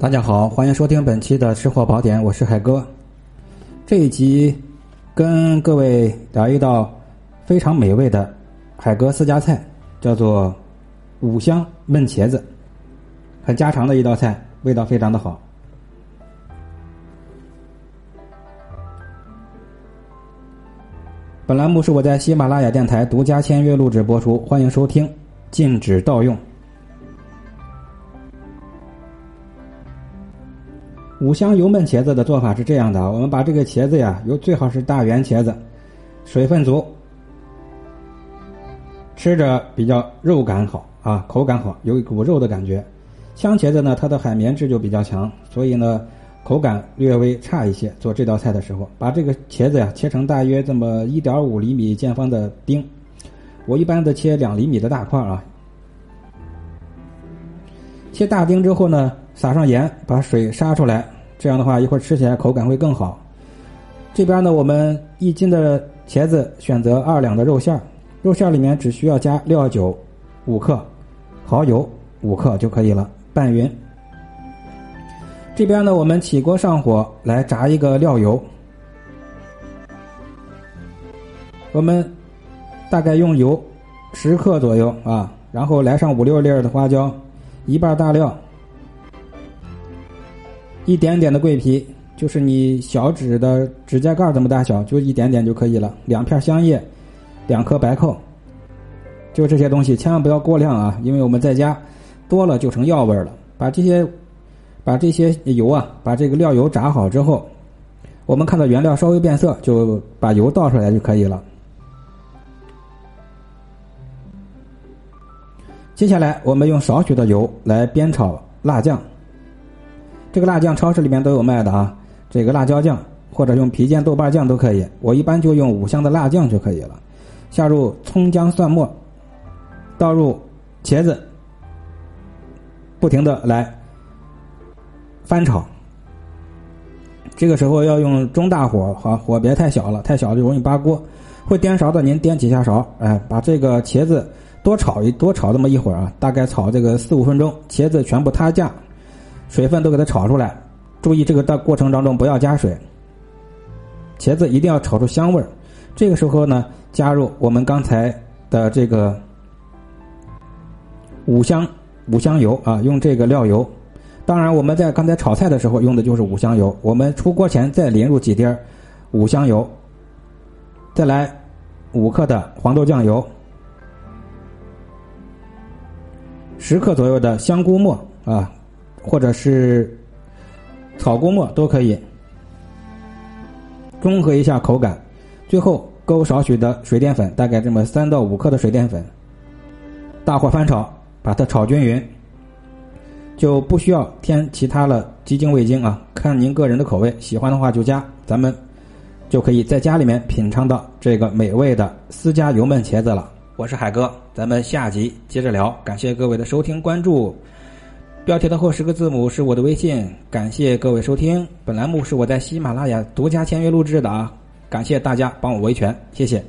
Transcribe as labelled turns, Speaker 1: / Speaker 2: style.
Speaker 1: 大家好，欢迎收听本期的吃货宝典，我是海哥。这一集跟各位聊一道非常美味的海哥私家菜，叫做五香焖茄子，很家常的一道菜，味道非常的好。本栏目是我在喜马拉雅电台独家签约录制播出，欢迎收听，禁止盗用。五香油焖茄子的做法是这样的：我们把这个茄子呀，油最好是大圆茄子，水分足，吃着比较肉感好啊，口感好，有一股肉的感觉。香茄子呢，它的海绵质就比较强，所以呢，口感略微差一些。做这道菜的时候，把这个茄子呀切成大约这么一点五厘米见方的丁，我一般的切两厘米的大块啊。切大丁之后呢。撒上盐，把水杀出来，这样的话一会儿吃起来口感会更好。这边呢，我们一斤的茄子选择二两的肉馅儿，肉馅儿里面只需要加料酒五克，蚝油五克就可以了，拌匀。这边呢，我们起锅上火来炸一个料油，我们大概用油十克左右啊，然后来上五六粒的花椒，一半大料。一点点的桂皮，就是你小指的指甲盖这么大小，就一点点就可以了。两片香叶，两颗白蔻，就这些东西，千万不要过量啊，因为我们在家多了就成药味了。把这些，把这些油啊，把这个料油炸好之后，我们看到原料稍微变色，就把油倒出来就可以了。接下来，我们用少许的油来煸炒辣酱。这个辣酱超市里面都有卖的啊，这个辣椒酱或者用郫县豆瓣酱都可以。我一般就用五香的辣酱就可以了。下入葱姜蒜末，倒入茄子，不停的来翻炒。这个时候要用中大火，好火别太小了，太小就容易扒锅。会颠勺的您颠几下勺，哎，把这个茄子多炒一多炒这么一会儿啊，大概炒这个四五分钟，茄子全部塌架。水分都给它炒出来，注意这个的过程当中不要加水。茄子一定要炒出香味儿，这个时候呢，加入我们刚才的这个五香五香油啊，用这个料油。当然，我们在刚才炒菜的时候用的就是五香油。我们出锅前再淋入几滴五香油，再来五克的黄豆酱油，十克左右的香菇末啊。或者是草菇末都可以，中和一下口感。最后勾少许的水淀粉，大概这么三到五克的水淀粉，大火翻炒，把它炒均匀，就不需要添其他的鸡精味精啊，看您个人的口味，喜欢的话就加。咱们就可以在家里面品尝到这个美味的私家油焖茄子了。我是海哥，咱们下集接着聊。感谢各位的收听关注。标题的后十个字母是我的微信，感谢各位收听。本栏目是我在喜马拉雅独家签约录制的啊，感谢大家帮我维权，谢谢。